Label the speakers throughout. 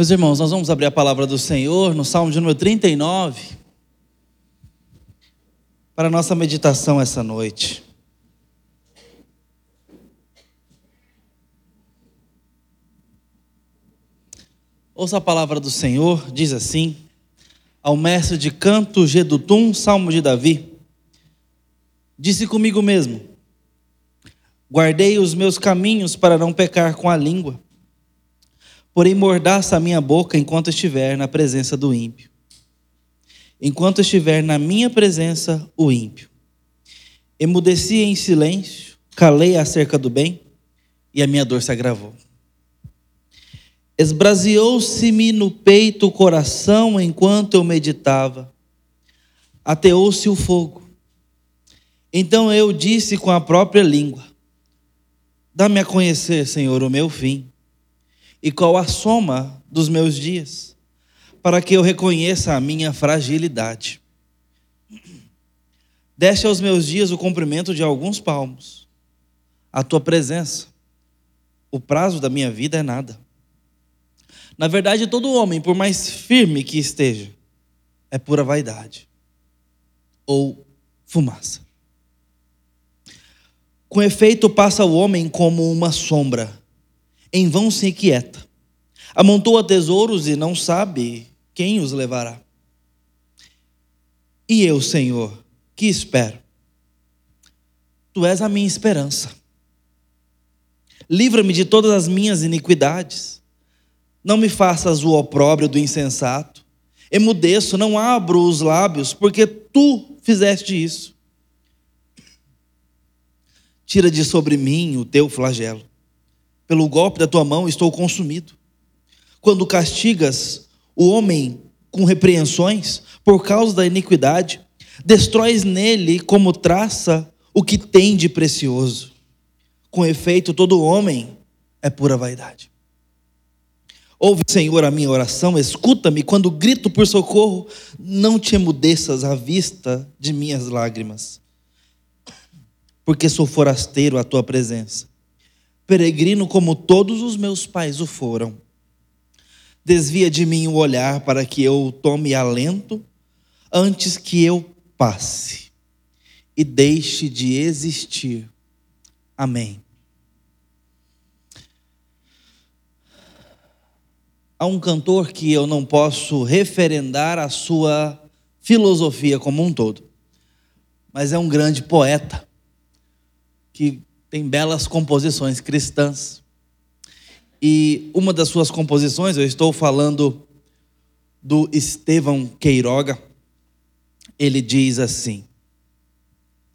Speaker 1: Meus irmãos, nós vamos abrir a palavra do Senhor no Salmo de número 39 para a nossa meditação essa noite. Ouça a palavra do Senhor, diz assim, ao mestre de canto Gedutum, Salmo de Davi. Disse comigo mesmo: Guardei os meus caminhos para não pecar com a língua Porém, mordaça a minha boca enquanto estiver na presença do ímpio. Enquanto estiver na minha presença, o ímpio. Emudeci em silêncio, calei acerca do bem, e a minha dor se agravou. Esbraseou-se-me no peito o coração enquanto eu meditava. Ateou-se o fogo. Então eu disse com a própria língua: Dá-me a conhecer, Senhor, o meu fim e qual a soma dos meus dias, para que eu reconheça a minha fragilidade. Deste aos meus dias o comprimento de alguns palmos, a tua presença, o prazo da minha vida é nada. Na verdade, todo homem, por mais firme que esteja, é pura vaidade ou fumaça. Com efeito, passa o homem como uma sombra em vão se inquieta. Amontoa tesouros e não sabe quem os levará. E eu, Senhor, que espero? Tu és a minha esperança. Livra-me de todas as minhas iniquidades. Não me faças o opróbrio do insensato. Emudeço, não abro os lábios, porque tu fizeste isso. Tira de sobre mim o teu flagelo pelo golpe da tua mão estou consumido. Quando castigas o homem com repreensões por causa da iniquidade, destróis nele como traça o que tem de precioso. Com efeito, todo homem é pura vaidade. Ouve, Senhor, a minha oração, escuta-me quando grito por socorro, não te emudeças à vista de minhas lágrimas, porque sou forasteiro à tua presença peregrino como todos os meus pais o foram. Desvia de mim o olhar para que eu tome alento antes que eu passe e deixe de existir. Amém. Há um cantor que eu não posso referendar a sua filosofia como um todo, mas é um grande poeta que tem belas composições cristãs. E uma das suas composições, eu estou falando do Estevão Queiroga, ele diz assim: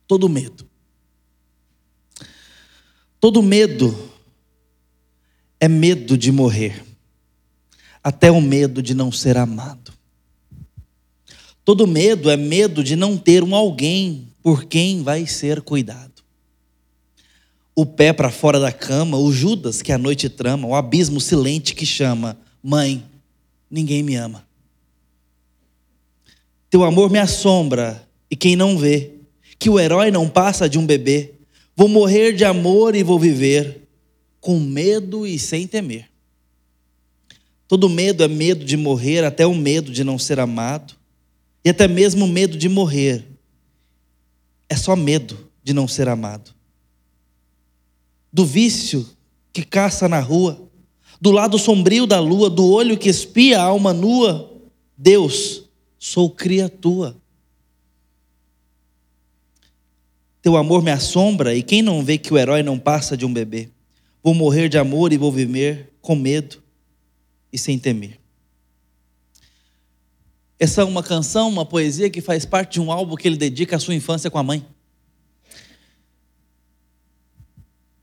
Speaker 1: todo medo. Todo medo é medo de morrer, até o medo de não ser amado. Todo medo é medo de não ter um alguém por quem vai ser cuidado o pé para fora da cama, o Judas que a noite trama, o abismo silente que chama: Mãe, ninguém me ama. Teu amor me assombra, e quem não vê, que o herói não passa de um bebê. Vou morrer de amor e vou viver com medo e sem temer. Todo medo é medo de morrer, até o medo de não ser amado, e até mesmo o medo de morrer. É só medo de não ser amado do vício que caça na rua, do lado sombrio da lua, do olho que espia a alma nua. Deus, sou criatura. Teu amor me assombra, e quem não vê que o herói não passa de um bebê? Vou morrer de amor e vou viver com medo e sem temer. Essa é uma canção, uma poesia que faz parte de um álbum que ele dedica à sua infância com a mãe.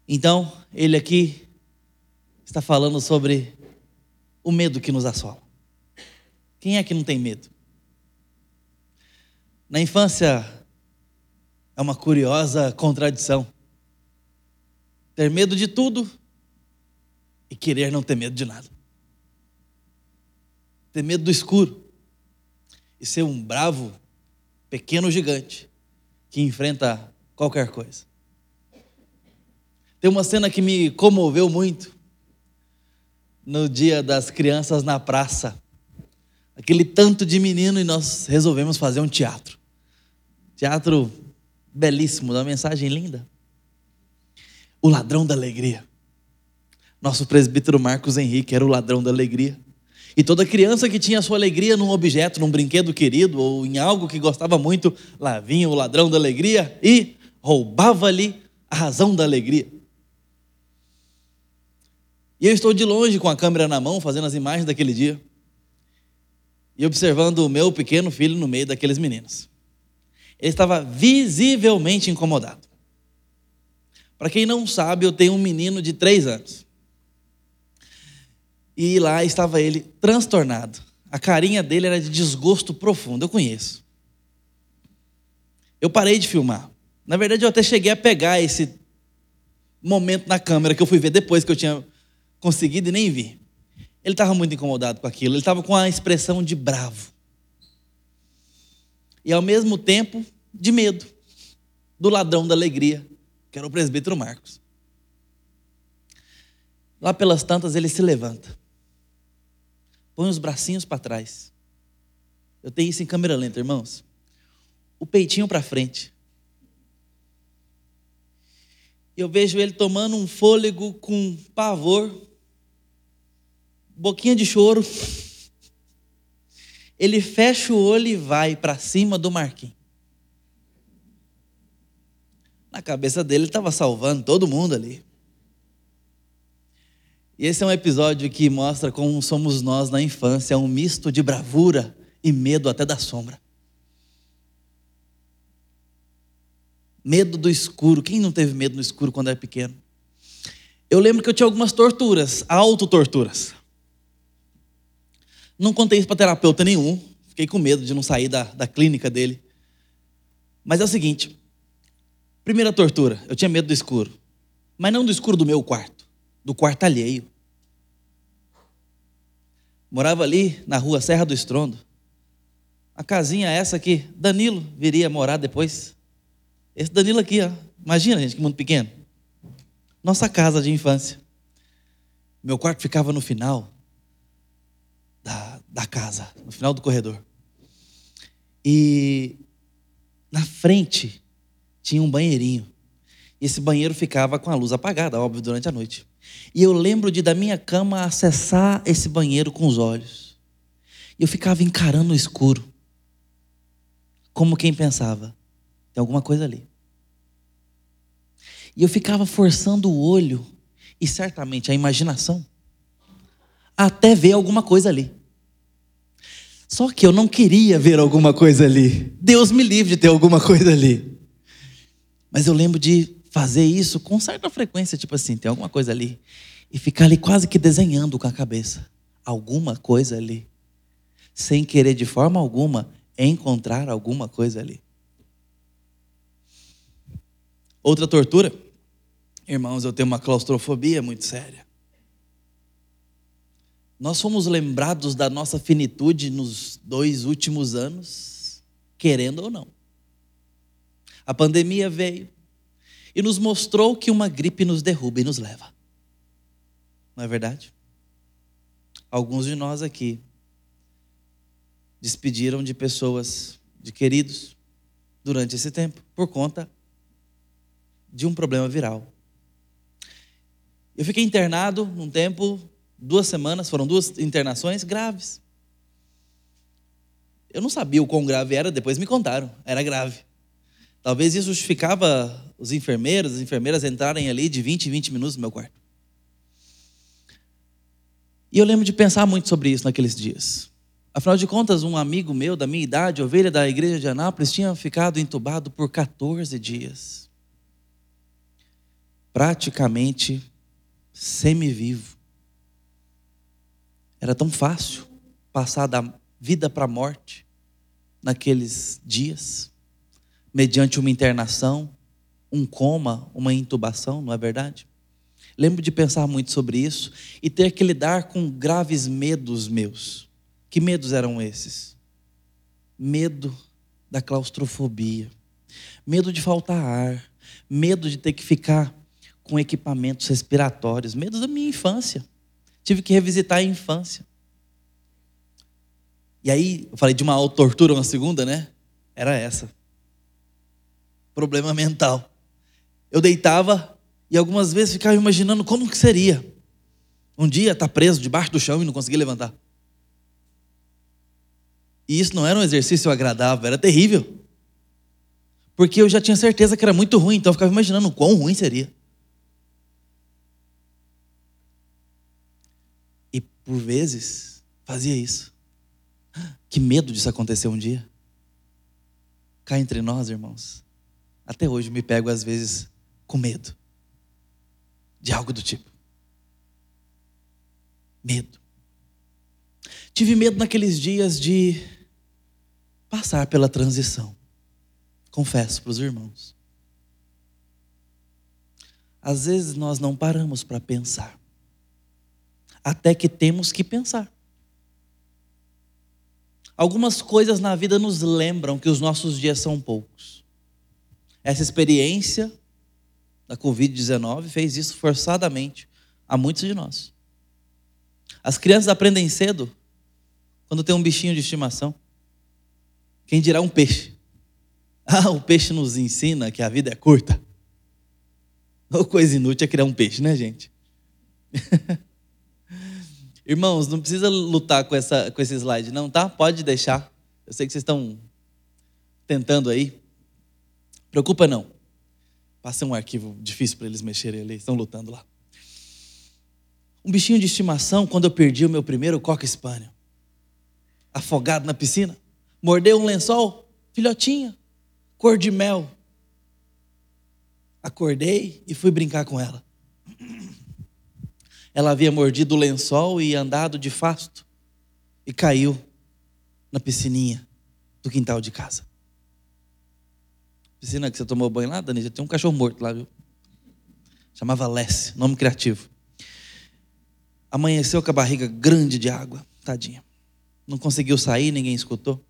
Speaker 1: Então, ele aqui está falando sobre o medo que nos assola. Quem é que não tem medo? Na infância, é uma curiosa contradição. Ter medo de tudo e querer não ter medo de nada. Ter medo do escuro e ser um bravo, pequeno gigante que enfrenta qualquer coisa. Tem uma cena que me comoveu muito. no dia das crianças na praça. Aquele tanto de menino e nós resolvemos fazer um teatro. Teatro belíssimo, uma mensagem linda. O ladrão da alegria. Nosso presbítero Marcos Henrique era o ladrão da alegria. E toda criança que tinha sua alegria num objeto, num brinquedo querido ou em algo que gostava muito, lá vinha o ladrão da alegria e roubava-lhe a razão da alegria. E eu estou de longe com a câmera na mão, fazendo as imagens daquele dia, e observando o meu pequeno filho no meio daqueles meninos. Ele estava visivelmente incomodado. Para quem não sabe, eu tenho um menino de três anos. E lá estava ele transtornado. A carinha dele era de desgosto profundo, eu conheço. Eu parei de filmar. Na verdade, eu até cheguei a pegar esse momento na câmera que eu fui ver depois que eu tinha conseguido e nem vi. Ele estava muito incomodado com aquilo, ele estava com a expressão de bravo. E ao mesmo tempo, de medo do ladrão da alegria, que era o presbítero Marcos. Lá pelas tantas, ele se levanta, põe os bracinhos para trás. Eu tenho isso em câmera lenta, irmãos. O peitinho para frente. E eu vejo ele tomando um fôlego com pavor boquinha de choro. Ele fecha o olho e vai para cima do Marquinhos. Na cabeça dele, ele estava salvando todo mundo ali. E esse é um episódio que mostra como somos nós na infância, um misto de bravura e medo até da sombra. Medo do escuro. Quem não teve medo no escuro quando era pequeno? Eu lembro que eu tinha algumas torturas, autotorturas. Não contei isso para terapeuta nenhum. Fiquei com medo de não sair da, da clínica dele. Mas é o seguinte: primeira tortura, eu tinha medo do escuro. Mas não do escuro do meu quarto, do quarto alheio. Morava ali na rua Serra do Estrondo. A casinha essa aqui, Danilo viria morar depois. Esse Danilo aqui, ó. Imagina, gente, que mundo pequeno. Nossa casa de infância. Meu quarto ficava no final da, da casa, no final do corredor. E na frente tinha um banheirinho. E esse banheiro ficava com a luz apagada, óbvio, durante a noite. E eu lembro de da minha cama acessar esse banheiro com os olhos. E eu ficava encarando o escuro. Como quem pensava, tem alguma coisa ali. E eu ficava forçando o olho e certamente a imaginação até ver alguma coisa ali. Só que eu não queria ver alguma coisa ali. Deus me livre de ter alguma coisa ali. Mas eu lembro de fazer isso com certa frequência, tipo assim, tem alguma coisa ali. E ficar ali quase que desenhando com a cabeça. Alguma coisa ali. Sem querer de forma alguma encontrar alguma coisa ali. Outra tortura. Irmãos, eu tenho uma claustrofobia muito séria. Nós fomos lembrados da nossa finitude nos dois últimos anos, querendo ou não. A pandemia veio e nos mostrou que uma gripe nos derruba e nos leva. Não é verdade? Alguns de nós aqui despediram de pessoas, de queridos, durante esse tempo, por conta de um problema viral. Eu fiquei internado num tempo duas semanas, foram duas internações graves. Eu não sabia o quão grave era, depois me contaram, era grave. Talvez isso justificava os enfermeiros, as enfermeiras entrarem ali de 20 em 20 minutos no meu quarto. E eu lembro de pensar muito sobre isso naqueles dias. Afinal de contas, um amigo meu da minha idade, ovelha da igreja de Anápolis, tinha ficado entubado por 14 dias. Praticamente semivivo. Era tão fácil passar da vida para a morte naqueles dias, mediante uma internação, um coma, uma intubação, não é verdade? Lembro de pensar muito sobre isso e ter que lidar com graves medos meus. Que medos eram esses? Medo da claustrofobia, medo de faltar ar, medo de ter que ficar com equipamentos respiratórios, medo da minha infância Tive que revisitar a infância. E aí, eu falei de uma tortura, uma segunda, né? Era essa. Problema mental. Eu deitava e algumas vezes ficava imaginando como que seria. Um dia estar tá preso debaixo do chão e não conseguir levantar. E isso não era um exercício agradável, era terrível. Porque eu já tinha certeza que era muito ruim, então eu ficava imaginando o quão ruim seria. E por vezes fazia isso. Que medo disso acontecer um dia. Cá entre nós, irmãos. Até hoje me pego às vezes com medo de algo do tipo. Medo. Tive medo naqueles dias de passar pela transição. Confesso para os irmãos. Às vezes nós não paramos para pensar, até que temos que pensar. Algumas coisas na vida nos lembram que os nossos dias são poucos. Essa experiência da Covid-19 fez isso forçadamente a muitos de nós. As crianças aprendem cedo quando tem um bichinho de estimação. Quem dirá um peixe? Ah, o peixe nos ensina que a vida é curta. Ou coisa inútil é criar um peixe, né, gente? Irmãos, não precisa lutar com, essa, com esse slide, não, tá? Pode deixar. Eu sei que vocês estão tentando aí. Preocupa não. Passei um arquivo difícil para eles mexerem ali, estão lutando lá. Um bichinho de estimação, quando eu perdi o meu primeiro coca espanhol, afogado na piscina, mordeu um lençol, filhotinha, cor de mel. Acordei e fui brincar com ela. Ela havia mordido o lençol e andado de fasto e caiu na piscininha do quintal de casa. Piscina que você tomou banho lá, Dani, já tem um cachorro morto lá, viu? Chamava Lesse, nome criativo. Amanheceu com a barriga grande de água, tadinha. Não conseguiu sair, ninguém escutou.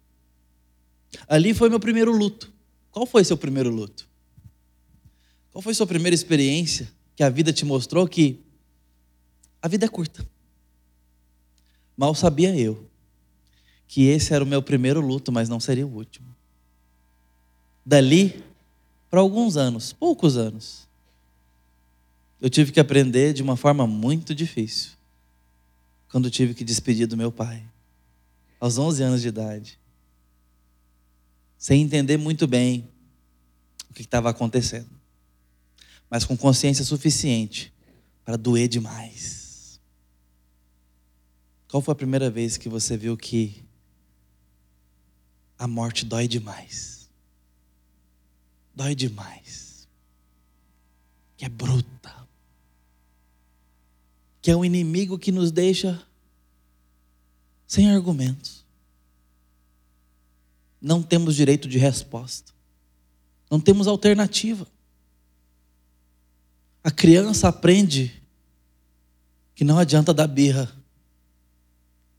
Speaker 1: Ali foi meu primeiro luto. Qual foi seu primeiro luto? Qual foi sua primeira experiência que a vida te mostrou que a vida é curta? Mal sabia eu que esse era o meu primeiro luto, mas não seria o último. Dali, para alguns anos, poucos anos, eu tive que aprender de uma forma muito difícil. Quando tive que despedir do meu pai aos 11 anos de idade, sem entender muito bem o que estava acontecendo, mas com consciência suficiente para doer demais. Qual foi a primeira vez que você viu que a morte dói demais? Dói demais. Que é bruta. Que é um inimigo que nos deixa sem argumentos. Não temos direito de resposta. Não temos alternativa. A criança aprende que não adianta dar birra.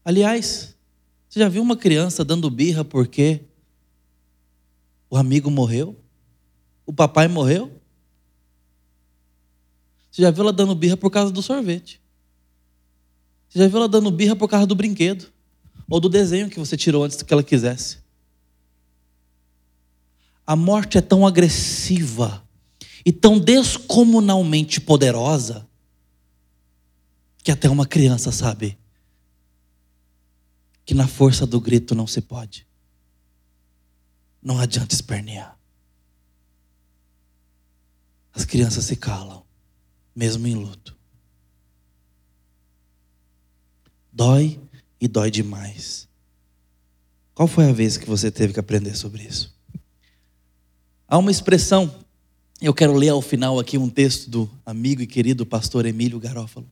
Speaker 1: Aliás, você já viu uma criança dando birra porque o amigo morreu? O papai morreu? Você já viu ela dando birra por causa do sorvete? Você já viu ela dando birra por causa do brinquedo? ou do desenho que você tirou antes que ela quisesse. A morte é tão agressiva e tão descomunalmente poderosa que até uma criança sabe que na força do grito não se pode. Não adianta espernear. As crianças se calam, mesmo em luto. Dói e dói demais. Qual foi a vez que você teve que aprender sobre isso? Há uma expressão, eu quero ler ao final aqui um texto do amigo e querido pastor Emílio Garófalo.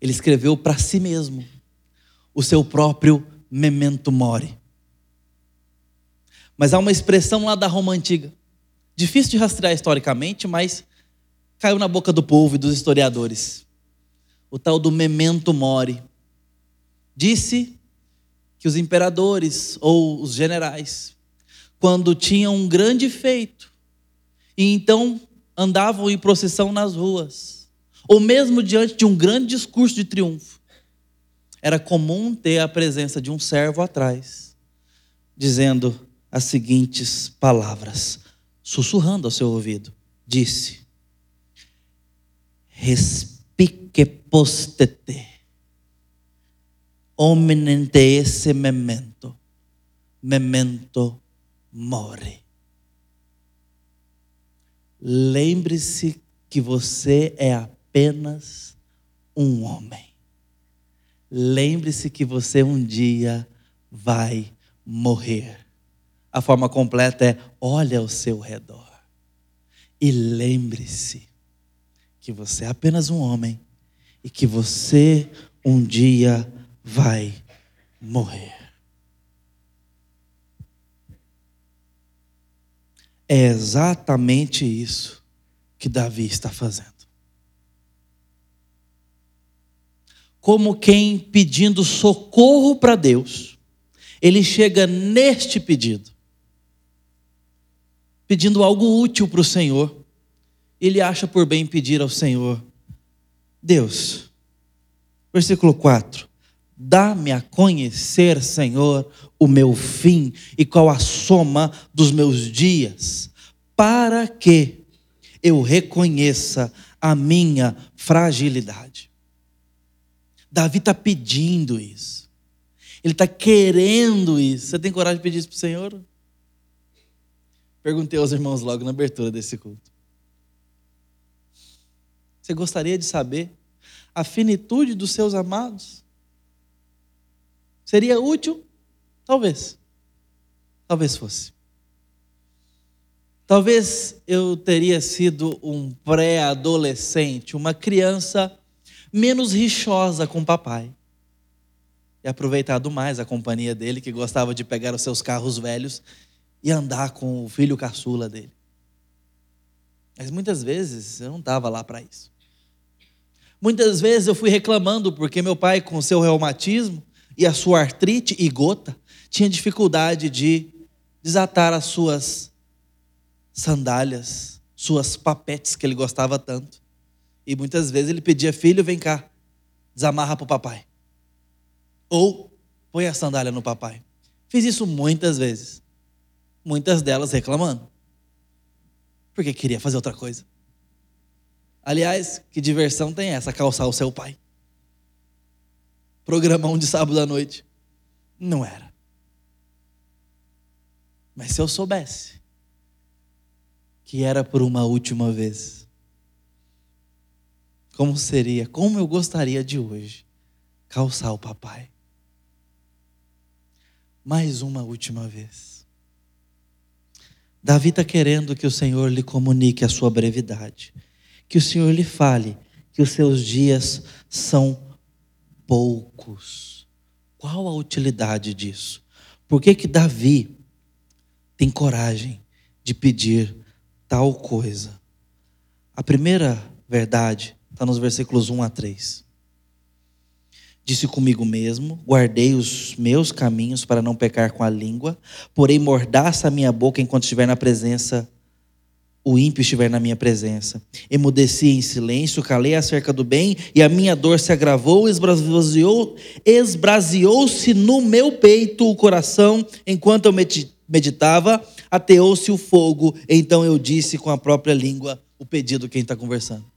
Speaker 1: Ele escreveu para si mesmo o seu próprio memento mori. Mas há uma expressão lá da Roma antiga, difícil de rastrear historicamente, mas caiu na boca do povo e dos historiadores. O tal do memento mori Disse que os imperadores ou os generais, quando tinham um grande feito, e então andavam em procissão nas ruas, ou mesmo diante de um grande discurso de triunfo, era comum ter a presença de um servo atrás, dizendo as seguintes palavras, sussurrando ao seu ouvido: Disse, respique postete, ominente esse memento, memento more. Lembre-se que você é apenas um homem. Lembre-se que você um dia vai morrer. A forma completa é: olhe ao seu redor e lembre-se que você é apenas um homem e que você um dia vai morrer. É exatamente isso que Davi está fazendo. Como quem pedindo socorro para Deus, ele chega neste pedido, pedindo algo útil para o Senhor. Ele acha por bem pedir ao Senhor: Deus, versículo 4: Dá-me a conhecer, Senhor, o meu fim e qual a soma dos meus dias, para que eu reconheça a minha fragilidade. Davi está pedindo isso. Ele está querendo isso. Você tem coragem de pedir isso para o Senhor? Perguntei aos irmãos logo na abertura desse culto. Você gostaria de saber a finitude dos seus amados? Seria útil? Talvez. Talvez fosse. Talvez eu teria sido um pré-adolescente, uma criança menos rixosa com o papai. E aproveitado mais a companhia dele, que gostava de pegar os seus carros velhos e andar com o filho caçula dele. Mas muitas vezes eu não estava lá para isso. Muitas vezes eu fui reclamando porque meu pai, com seu reumatismo, e a sua artrite e gota, tinha dificuldade de desatar as suas sandálias, suas papetes que ele gostava tanto. E muitas vezes ele pedia, filho, vem cá, desamarra para o papai. Ou põe a sandália no papai. Fiz isso muitas vezes. Muitas delas reclamando. Porque queria fazer outra coisa. Aliás, que diversão tem essa, calçar o seu pai programão de sábado à noite. Não era. Mas se eu soubesse que era por uma última vez, como seria, como eu gostaria de hoje calçar o papai. Mais uma última vez. Davi está querendo que o Senhor lhe comunique a sua brevidade, que o Senhor lhe fale que os seus dias são poucos. Qual a utilidade disso? Por que que Davi tem coragem de pedir tal coisa? A primeira verdade está nos versículos 1 a 3. Disse comigo mesmo: guardei os meus caminhos para não pecar com a língua, porém mordaça a minha boca enquanto estiver na presença o ímpio estiver na minha presença. Emudeci em silêncio, calei acerca do bem, e a minha dor se agravou, esbraseou, esbraseou-se no meu peito o coração, enquanto eu meditava, ateou-se o fogo, então eu disse com a própria língua o pedido quem está conversando.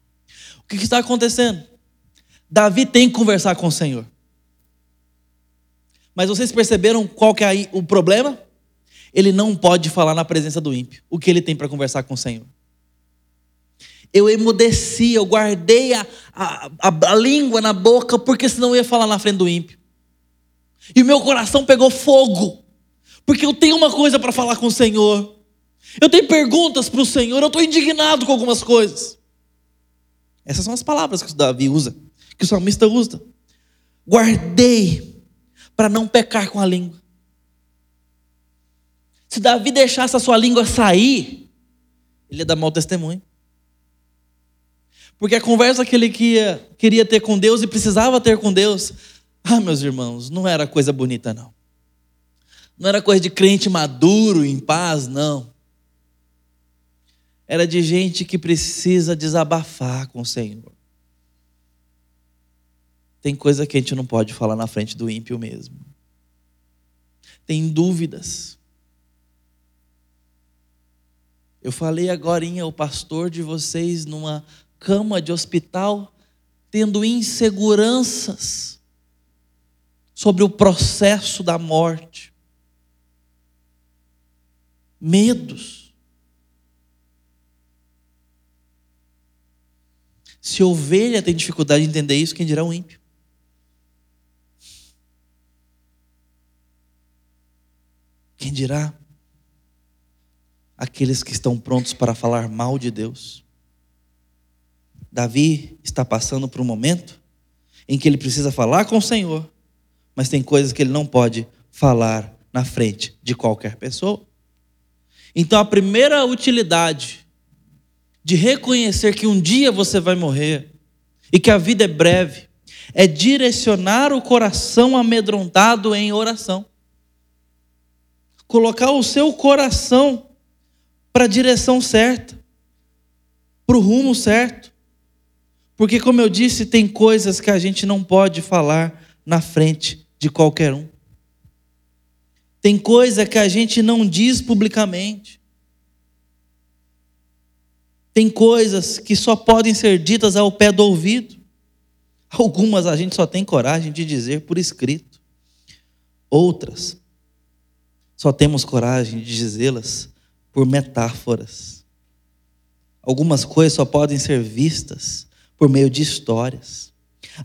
Speaker 1: O que está acontecendo? Davi tem que conversar com o Senhor. Mas vocês perceberam qual que é o problema? ele não pode falar na presença do ímpio o que ele tem para conversar com o Senhor. Eu emudeci, eu guardei a, a, a, a língua na boca, porque senão eu ia falar na frente do ímpio. E meu coração pegou fogo, porque eu tenho uma coisa para falar com o Senhor. Eu tenho perguntas para o Senhor, eu estou indignado com algumas coisas. Essas são as palavras que o Davi usa, que o salmista usa. Guardei para não pecar com a língua. Se Davi deixasse a sua língua sair, ele ia dar mau testemunho. Porque a conversa que ele queria, queria ter com Deus e precisava ter com Deus, ah, meus irmãos, não era coisa bonita, não. Não era coisa de crente maduro, em paz, não. Era de gente que precisa desabafar com o Senhor. Tem coisa que a gente não pode falar na frente do ímpio mesmo. Tem dúvidas. Eu falei agora, o pastor de vocês numa cama de hospital, tendo inseguranças sobre o processo da morte, medos. Se ovelha tem dificuldade de entender isso, quem dirá o ímpio? Quem dirá aqueles que estão prontos para falar mal de Deus? Davi está passando por um momento em que ele precisa falar com o Senhor, mas tem coisas que ele não pode falar na frente de qualquer pessoa. Então, a primeira utilidade de reconhecer que um dia você vai morrer e que a vida é breve é direcionar o coração amedrontado em oração colocar o seu coração para a direção certa, para o rumo certo. Porque, como eu disse, tem coisas que a gente não pode falar na frente de qualquer um. Tem coisa que a gente não diz publicamente. Tem coisas que só podem ser ditas ao pé do ouvido. Algumas a gente só tem coragem de dizer por escrito. Outras só temos coragem de dizê-las por metáforas. Algumas coisas só podem ser vistas por meio de histórias.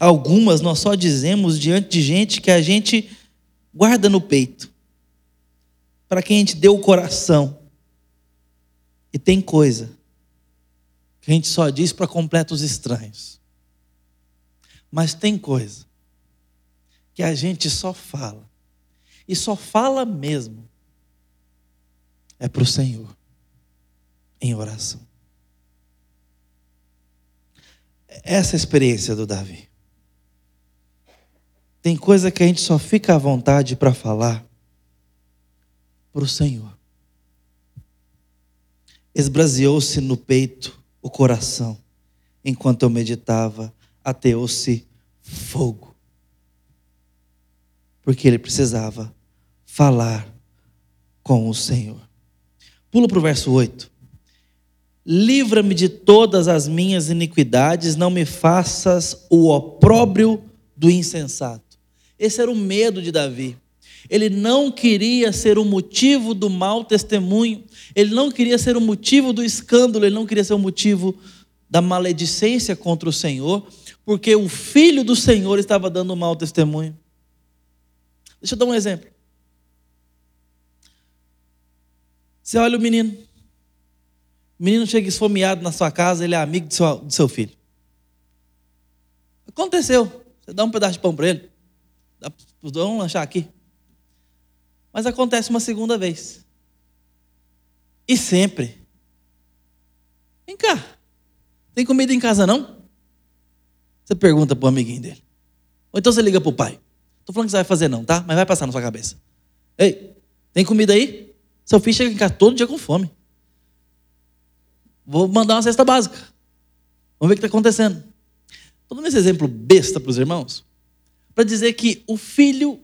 Speaker 1: Algumas nós só dizemos diante de gente que a gente guarda no peito, para quem a gente deu o coração. E tem coisa que a gente só diz para completos estranhos. Mas tem coisa que a gente só fala e só fala mesmo é para o Senhor, em oração. Essa é a experiência do Davi. Tem coisa que a gente só fica à vontade para falar para o Senhor. Esbraseou-se no peito o coração, enquanto eu meditava, ateou-se fogo porque ele precisava falar com o Senhor. Pula para o verso 8. Livra-me de todas as minhas iniquidades, não me faças o opróbrio do insensato. Esse era o medo de Davi. Ele não queria ser o motivo do mau testemunho, ele não queria ser o motivo do escândalo, ele não queria ser o motivo da maledicência contra o Senhor, porque o filho do Senhor estava dando um mau testemunho. Deixa eu dar um exemplo. Você olha o menino. O menino chega esfomeado na sua casa, ele é amigo do seu, do seu filho. Aconteceu. Você dá um pedaço de pão para ele. Dá vamos lanchar aqui. Mas acontece uma segunda vez. E sempre. Vem cá. Tem comida em casa não? Você pergunta para o amiguinho dele. Ou então você liga para o pai. Estou falando que você vai fazer não, tá? Mas vai passar na sua cabeça. Ei, tem comida aí? Seu filho chega em casa todo dia com fome. Vou mandar uma cesta básica. Vamos ver o que está acontecendo. Estou dando esse exemplo besta para os irmãos, para dizer que o filho,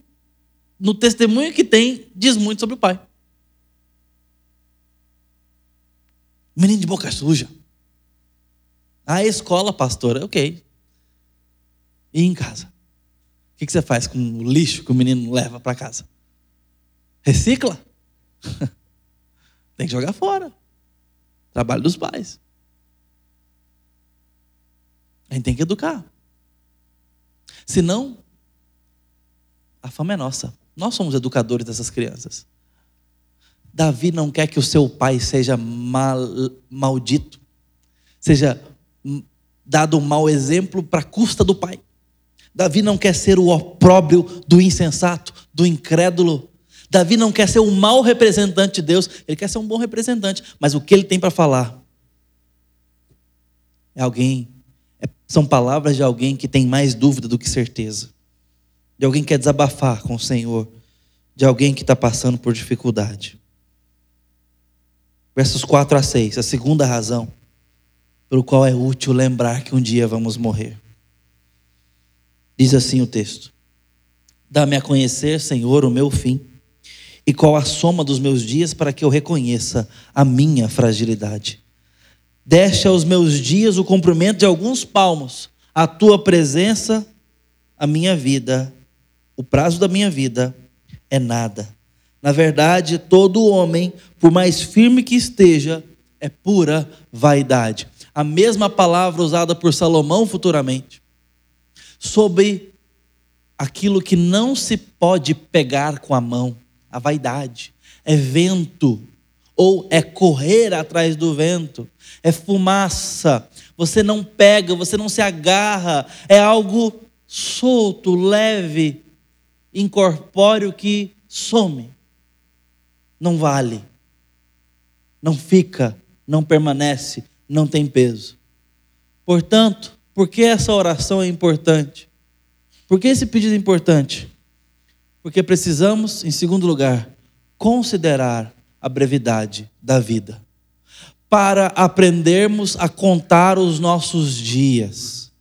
Speaker 1: no testemunho que tem, diz muito sobre o pai. Menino de boca suja. A escola, pastora, ok. E em casa? O que você faz com o lixo que o menino leva para casa? Recicla? Tem que jogar fora. Trabalho dos pais. A gente tem que educar. Senão, a fama é nossa. Nós somos educadores dessas crianças. Davi não quer que o seu pai seja mal, maldito, seja dado um mau exemplo para custa do pai. Davi não quer ser o opróbrio do insensato, do incrédulo. Davi não quer ser o mau representante de Deus, ele quer ser um bom representante, mas o que ele tem para falar é alguém, é, são palavras de alguém que tem mais dúvida do que certeza, de alguém que quer desabafar com o Senhor, de alguém que está passando por dificuldade. Versos 4 a 6, a segunda razão pelo qual é útil lembrar que um dia vamos morrer. Diz assim o texto: Dá-me a conhecer, Senhor, o meu fim, e qual a soma dos meus dias para que eu reconheça a minha fragilidade. Deste aos meus dias o cumprimento de alguns palmos, a tua presença, a minha vida, o prazo da minha vida é nada. Na verdade, todo homem, por mais firme que esteja, é pura vaidade. A mesma palavra usada por Salomão futuramente sobre aquilo que não se pode pegar com a mão, a vaidade. É vento, ou é correr atrás do vento, é fumaça. Você não pega, você não se agarra, é algo solto, leve, incorpóreo que some. Não vale, não fica, não permanece, não tem peso. Portanto, por que essa oração é importante? Por que esse pedido é importante? Porque precisamos, em segundo lugar, considerar a brevidade da vida, para aprendermos a contar os nossos dias.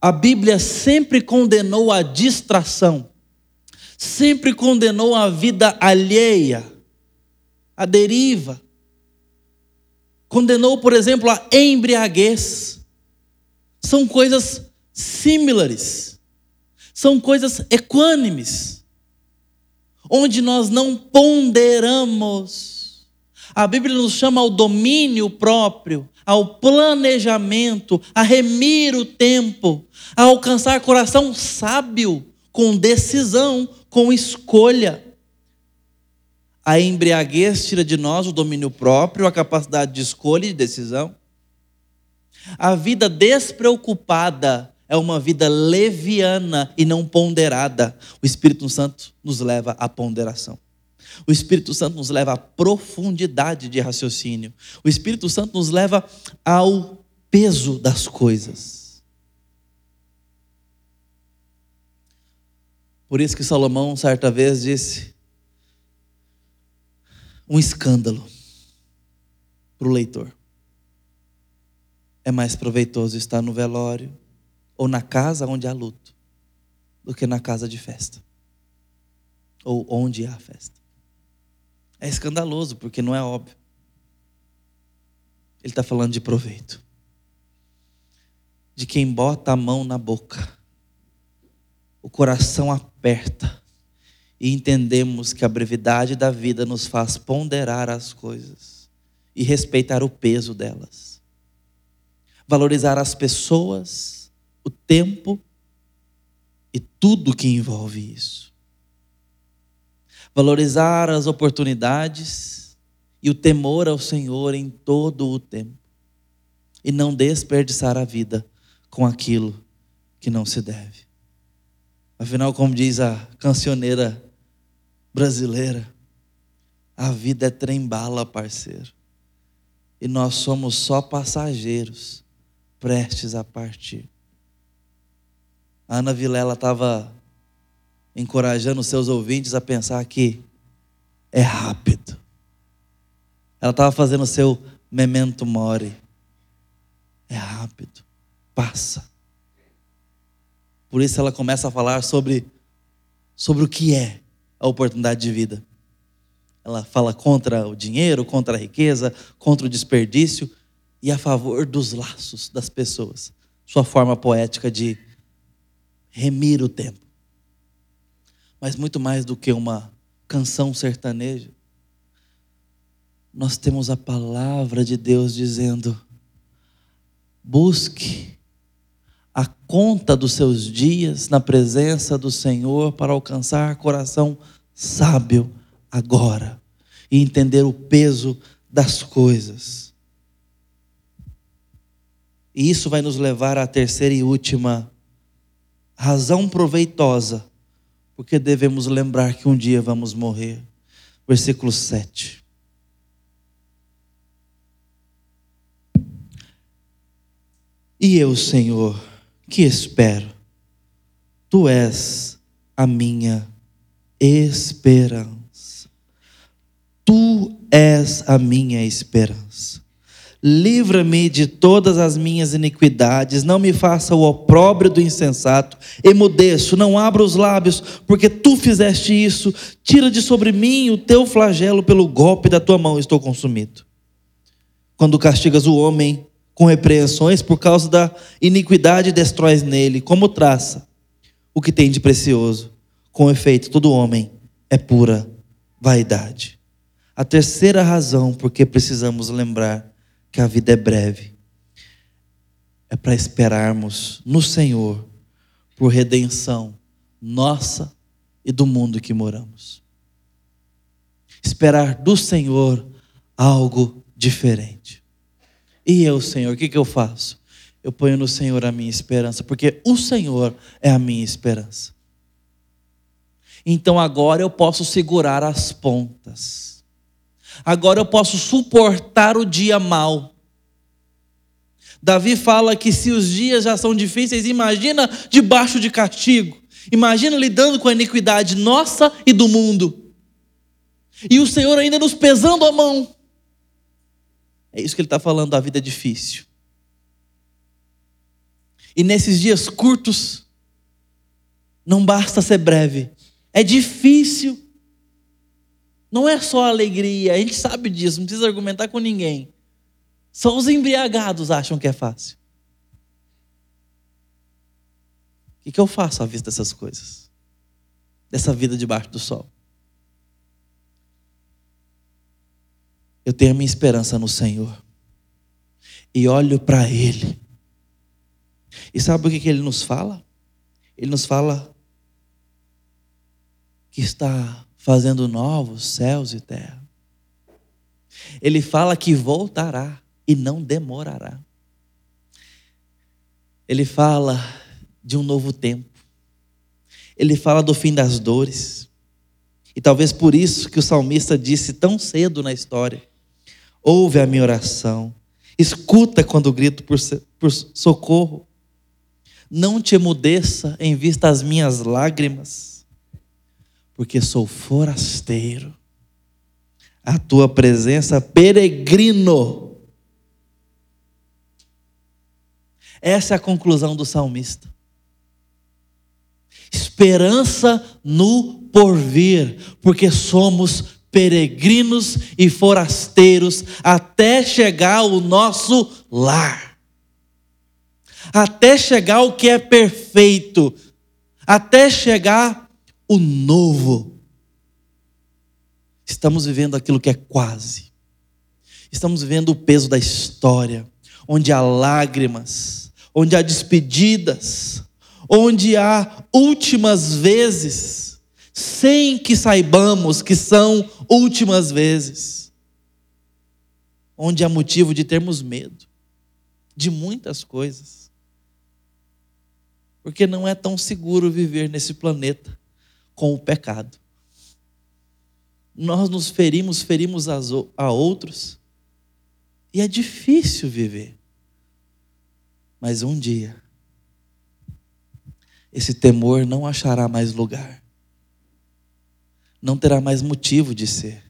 Speaker 1: A Bíblia sempre condenou a distração, sempre condenou a vida alheia, a deriva. Condenou, por exemplo, a embriaguez. São coisas similares, são coisas equânimes, onde nós não ponderamos. A Bíblia nos chama ao domínio próprio, ao planejamento, a remir o tempo, a alcançar coração sábio, com decisão, com escolha. A embriaguez tira de nós o domínio próprio, a capacidade de escolha e de decisão. A vida despreocupada é uma vida leviana e não ponderada. O Espírito Santo nos leva à ponderação. O Espírito Santo nos leva à profundidade de raciocínio. O Espírito Santo nos leva ao peso das coisas. Por isso que Salomão, certa vez, disse: um escândalo para o leitor é mais proveitoso estar no velório ou na casa onde há luto do que na casa de festa ou onde há festa. É escandaloso porque não é óbvio. Ele está falando de proveito. De quem bota a mão na boca, o coração aperta e entendemos que a brevidade da vida nos faz ponderar as coisas e respeitar o peso delas valorizar as pessoas, o tempo e tudo que envolve isso. Valorizar as oportunidades e o temor ao Senhor em todo o tempo. E não desperdiçar a vida com aquilo que não se deve. Afinal, como diz a cancioneira brasileira, a vida é trem-bala, parceiro. E nós somos só passageiros prestes a partir. A Ana Vilela estava encorajando seus ouvintes a pensar que é rápido. Ela estava fazendo o seu memento mori. É rápido, passa. Por isso ela começa a falar sobre, sobre o que é a oportunidade de vida. Ela fala contra o dinheiro, contra a riqueza, contra o desperdício, e a favor dos laços das pessoas. Sua forma poética de remir o tempo. Mas muito mais do que uma canção sertaneja, nós temos a palavra de Deus dizendo: busque a conta dos seus dias na presença do Senhor para alcançar coração sábio agora e entender o peso das coisas. E isso vai nos levar à terceira e última razão proveitosa, porque devemos lembrar que um dia vamos morrer. Versículo 7. E eu, Senhor, que espero, tu és a minha esperança. Tu és a minha esperança. Livra-me de todas as minhas iniquidades, não me faça o opróbrio do insensato. Emudeço, não abra os lábios, porque tu fizeste isso. Tira de sobre mim o teu flagelo, pelo golpe da tua mão estou consumido. Quando castigas o homem com repreensões por causa da iniquidade, destróis nele, como traça o que tem de precioso. Com efeito, todo homem é pura vaidade. A terceira razão por que precisamos lembrar que a vida é breve é para esperarmos no Senhor por redenção nossa e do mundo que moramos. Esperar do Senhor algo diferente. E eu, Senhor, o que, que eu faço? Eu ponho no Senhor a minha esperança, porque o Senhor é a minha esperança. Então agora eu posso segurar as pontas. Agora eu posso suportar o dia mal. Davi fala que se os dias já são difíceis, imagina debaixo de castigo. Imagina lidando com a iniquidade nossa e do mundo. E o Senhor ainda nos pesando a mão. É isso que ele está falando da vida difícil. E nesses dias curtos, não basta ser breve, é difícil. Não é só alegria, a gente sabe disso, não precisa argumentar com ninguém. Só os embriagados acham que é fácil. O que eu faço à vista dessas coisas? Dessa vida debaixo do sol? Eu tenho a minha esperança no Senhor. E olho para Ele. E sabe o que, que Ele nos fala? Ele nos fala que está fazendo novos céus e terra. Ele fala que voltará e não demorará. Ele fala de um novo tempo. Ele fala do fim das dores. E talvez por isso que o salmista disse tão cedo na história: Ouve a minha oração, escuta quando grito por, por socorro. Não te emudeça em vista das minhas lágrimas porque sou forasteiro. A tua presença peregrino. Essa é a conclusão do salmista. Esperança no porvir, porque somos peregrinos e forasteiros até chegar ao nosso lar. Até chegar o que é perfeito, até chegar o novo. Estamos vivendo aquilo que é quase. Estamos vivendo o peso da história, onde há lágrimas, onde há despedidas, onde há últimas vezes, sem que saibamos que são últimas vezes. Onde há motivo de termos medo de muitas coisas. Porque não é tão seguro viver nesse planeta com o pecado. Nós nos ferimos, ferimos a outros, e é difícil viver. Mas um dia, esse temor não achará mais lugar, não terá mais motivo de ser.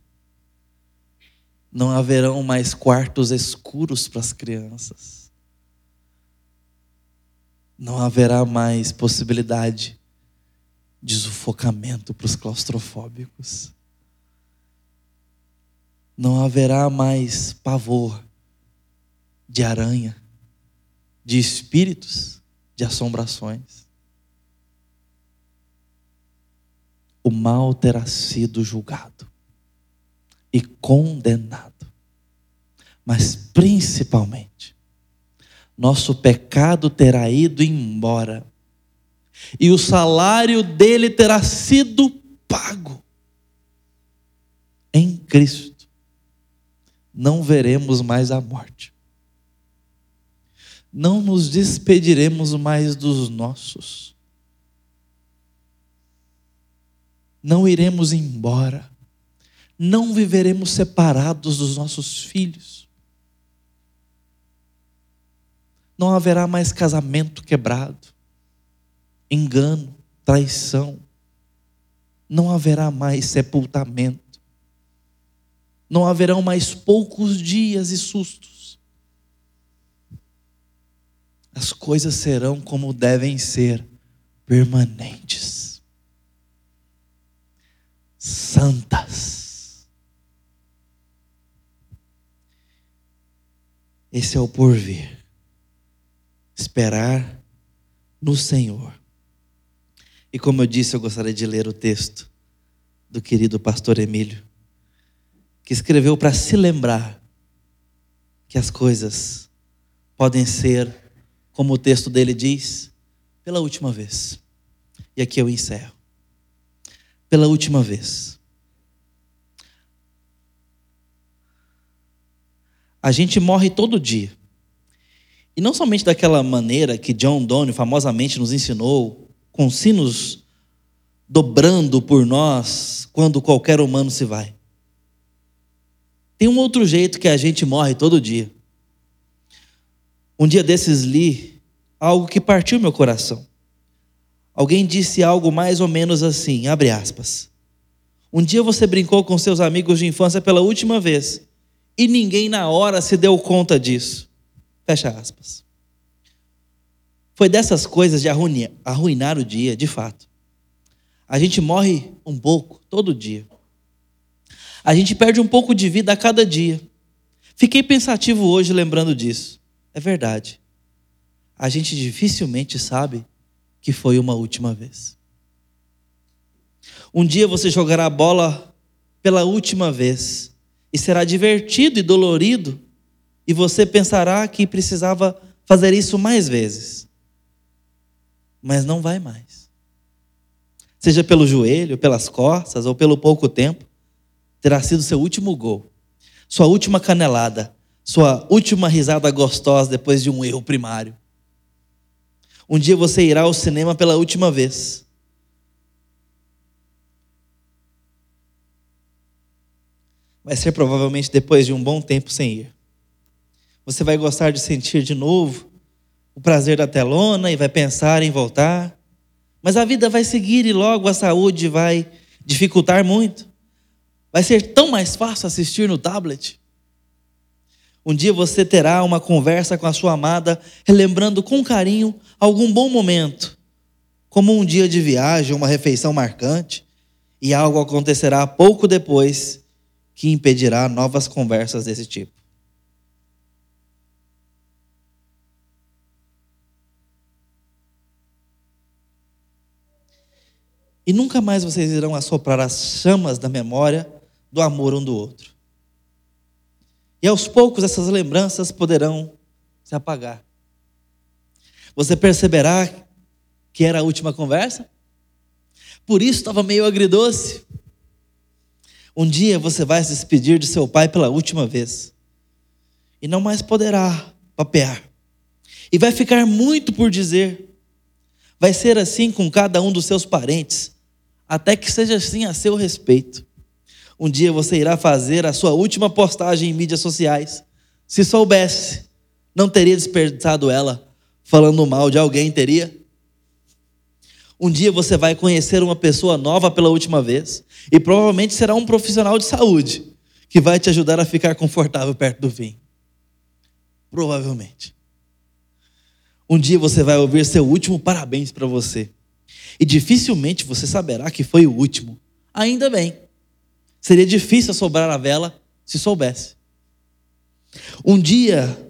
Speaker 1: Não haverão mais quartos escuros para as crianças. Não haverá mais possibilidade de sufocamento para os claustrofóbicos. Não haverá mais pavor de aranha, de espíritos, de assombrações. O mal terá sido julgado e condenado, mas principalmente, nosso pecado terá ido embora e o salário dele terá sido pago em Cristo. Não veremos mais a morte. Não nos despediremos mais dos nossos. Não iremos embora. Não viveremos separados dos nossos filhos. Não haverá mais casamento quebrado engano, traição. Não haverá mais sepultamento. Não haverão mais poucos dias e sustos. as coisas serão como devem ser, permanentes, santas. Esse é o porvir. Esperar no Senhor. E como eu disse, eu gostaria de ler o texto do querido pastor Emílio, que escreveu para se lembrar que as coisas podem ser, como o texto dele diz, pela última vez. E aqui eu encerro. Pela última vez. A gente morre todo dia. E não somente daquela maneira que John Donne famosamente nos ensinou, com sinos dobrando por nós quando qualquer humano se vai. Tem um outro jeito que a gente morre todo dia. Um dia desses li algo que partiu meu coração. Alguém disse algo mais ou menos assim, abre aspas. Um dia você brincou com seus amigos de infância pela última vez e ninguém na hora se deu conta disso. Fecha aspas. Foi dessas coisas de arruinar o dia, de fato. A gente morre um pouco todo dia. A gente perde um pouco de vida a cada dia. Fiquei pensativo hoje lembrando disso. É verdade. A gente dificilmente sabe que foi uma última vez. Um dia você jogará a bola pela última vez e será divertido e dolorido e você pensará que precisava fazer isso mais vezes. Mas não vai mais. Seja pelo joelho, pelas costas ou pelo pouco tempo, terá sido seu último gol, sua última canelada, sua última risada gostosa depois de um erro primário. Um dia você irá ao cinema pela última vez. Vai ser provavelmente depois de um bom tempo sem ir. Você vai gostar de sentir de novo o prazer da telona e vai pensar em voltar. Mas a vida vai seguir e logo a saúde vai dificultar muito. Vai ser tão mais fácil assistir no tablet. Um dia você terá uma conversa com a sua amada, relembrando com carinho algum bom momento, como um dia de viagem, uma refeição marcante, e algo acontecerá pouco depois que impedirá novas conversas desse tipo. E nunca mais vocês irão assoprar as chamas da memória do amor um do outro. E aos poucos essas lembranças poderão se apagar. Você perceberá que era a última conversa? Por isso estava meio agridoce. Um dia você vai se despedir de seu pai pela última vez. E não mais poderá papear. E vai ficar muito por dizer. Vai ser assim com cada um dos seus parentes até que seja assim a seu respeito. Um dia você irá fazer a sua última postagem em mídias sociais. Se soubesse, não teria desperdiçado ela falando mal de alguém, teria? Um dia você vai conhecer uma pessoa nova pela última vez e provavelmente será um profissional de saúde que vai te ajudar a ficar confortável perto do fim. Provavelmente. Um dia você vai ouvir seu último parabéns para você e dificilmente você saberá que foi o último. Ainda bem. Seria difícil sobrar a vela se soubesse. Um dia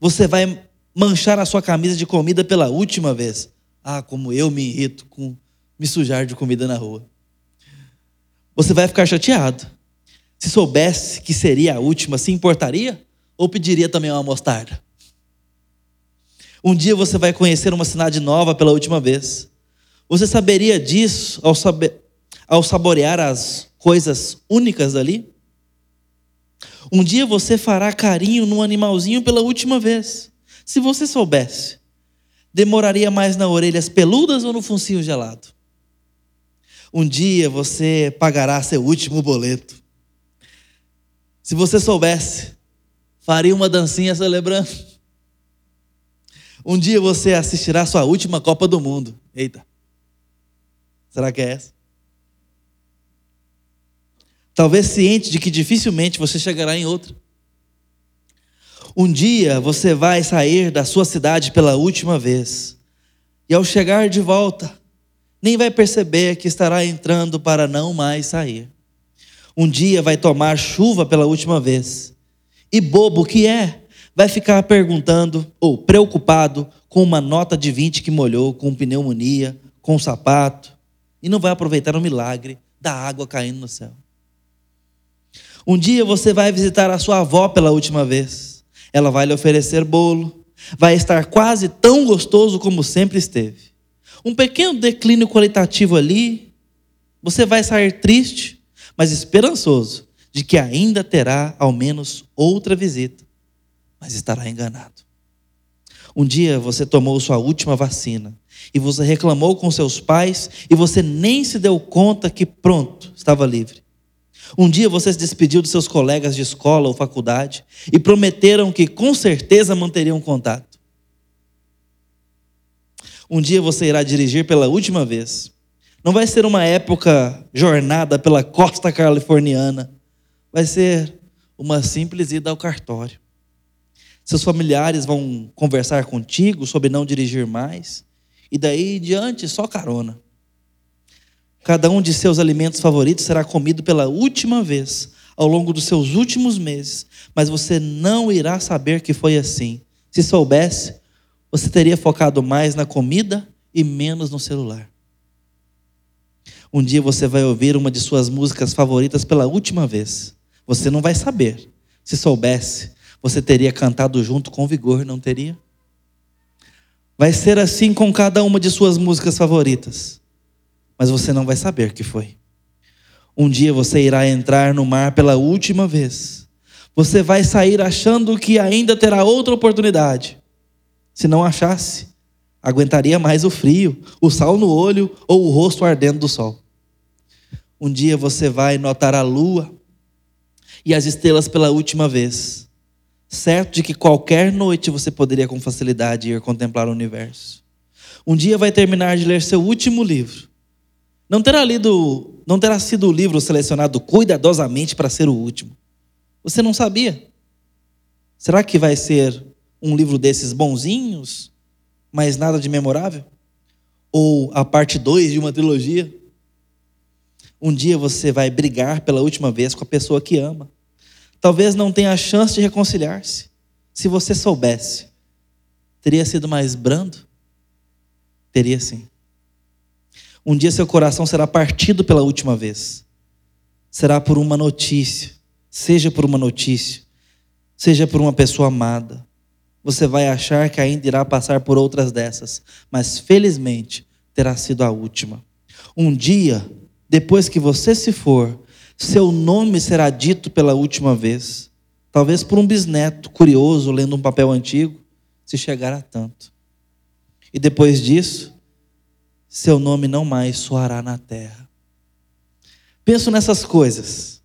Speaker 1: você vai manchar a sua camisa de comida pela última vez. Ah, como eu me irrito com me sujar de comida na rua. Você vai ficar chateado. Se soubesse que seria a última, se importaria? Ou pediria também uma mostarda? Um dia você vai conhecer uma cidade nova pela última vez. Você saberia disso ao, saber, ao saborear as coisas únicas ali? Um dia você fará carinho no animalzinho pela última vez. Se você soubesse, demoraria mais nas orelhas peludas ou no funcinho gelado? Um dia você pagará seu último boleto. Se você soubesse, faria uma dancinha celebrando. Um dia você assistirá sua última Copa do Mundo. Eita. Será que é essa? Talvez ciente de que dificilmente você chegará em outra. Um dia você vai sair da sua cidade pela última vez, e ao chegar de volta, nem vai perceber que estará entrando para não mais sair. Um dia vai tomar chuva pela última vez, e bobo que é, vai ficar perguntando ou preocupado com uma nota de 20 que molhou, com pneumonia, com um sapato, e não vai aproveitar o milagre da água caindo no céu. Um dia você vai visitar a sua avó pela última vez. Ela vai lhe oferecer bolo, vai estar quase tão gostoso como sempre esteve. Um pequeno declínio qualitativo ali, você vai sair triste, mas esperançoso de que ainda terá ao menos outra visita mas estará enganado. Um dia você tomou sua última vacina e você reclamou com seus pais e você nem se deu conta que pronto, estava livre. Um dia você se despediu de seus colegas de escola ou faculdade e prometeram que com certeza manteriam contato. Um dia você irá dirigir pela última vez. Não vai ser uma época jornada pela costa californiana. Vai ser uma simples ida ao cartório. Seus familiares vão conversar contigo sobre não dirigir mais. E daí em diante, só carona. Cada um de seus alimentos favoritos será comido pela última vez ao longo dos seus últimos meses, mas você não irá saber que foi assim. Se soubesse, você teria focado mais na comida e menos no celular. Um dia você vai ouvir uma de suas músicas favoritas pela última vez. Você não vai saber. Se soubesse, você teria cantado junto com vigor, não teria? Vai ser assim com cada uma de suas músicas favoritas, mas você não vai saber que foi. Um dia você irá entrar no mar pela última vez. Você vai sair achando que ainda terá outra oportunidade. Se não achasse, aguentaria mais o frio, o sal no olho ou o rosto ardendo do sol. Um dia você vai notar a lua e as estrelas pela última vez certo de que qualquer noite você poderia com facilidade ir contemplar o universo. Um dia vai terminar de ler seu último livro. Não terá lido, não terá sido o livro selecionado cuidadosamente para ser o último. Você não sabia? Será que vai ser um livro desses bonzinhos, mas nada de memorável? Ou a parte 2 de uma trilogia? Um dia você vai brigar pela última vez com a pessoa que ama talvez não tenha a chance de reconciliar-se. Se você soubesse, teria sido mais brando? Teria sim. Um dia seu coração será partido pela última vez. Será por uma notícia, seja por uma notícia, seja por uma pessoa amada. Você vai achar que ainda irá passar por outras dessas, mas felizmente terá sido a última. Um dia, depois que você se for, seu nome será dito pela última vez, talvez por um bisneto curioso lendo um papel antigo, se chegar a tanto. E depois disso, seu nome não mais soará na terra. Penso nessas coisas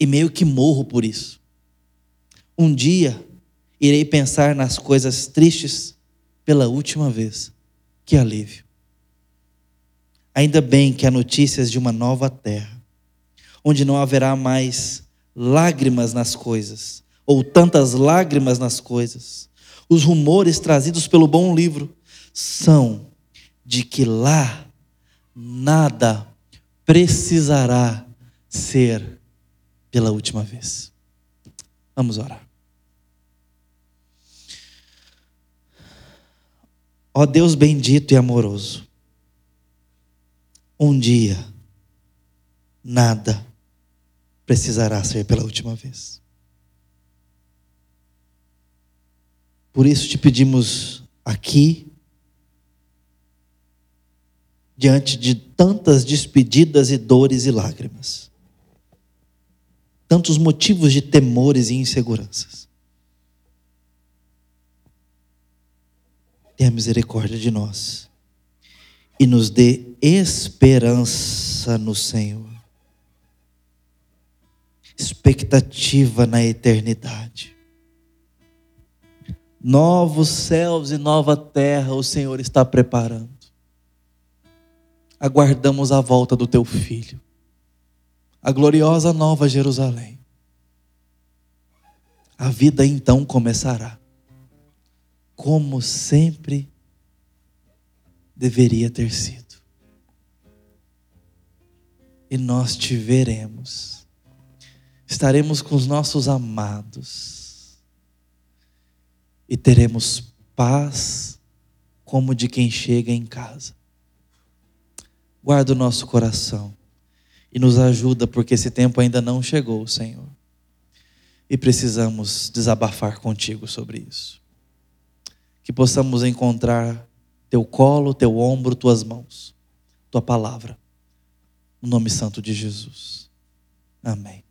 Speaker 1: e meio que morro por isso. Um dia irei pensar nas coisas tristes pela última vez. Que alívio. Ainda bem que há notícias de uma nova terra onde não haverá mais lágrimas nas coisas, ou tantas lágrimas nas coisas. Os rumores trazidos pelo bom livro são de que lá nada precisará ser pela última vez. Vamos orar. Ó Deus bendito e amoroso, um dia nada precisará ser pela última vez. Por isso te pedimos aqui, diante de tantas despedidas e dores e lágrimas, tantos motivos de temores e inseguranças. Tenha misericórdia de nós e nos dê esperança no Senhor expectativa na eternidade. Novos céus e nova terra o Senhor está preparando. Aguardamos a volta do teu filho, a gloriosa nova Jerusalém. a vida então começará. Como sempre deveria ter sido. E nós te veremos. Estaremos com os nossos amados. E teremos paz como de quem chega em casa. Guarda o nosso coração e nos ajuda, porque esse tempo ainda não chegou, Senhor. E precisamos desabafar contigo sobre isso. Que possamos encontrar teu colo, teu ombro, tuas mãos, tua palavra. No nome santo de Jesus. Amém.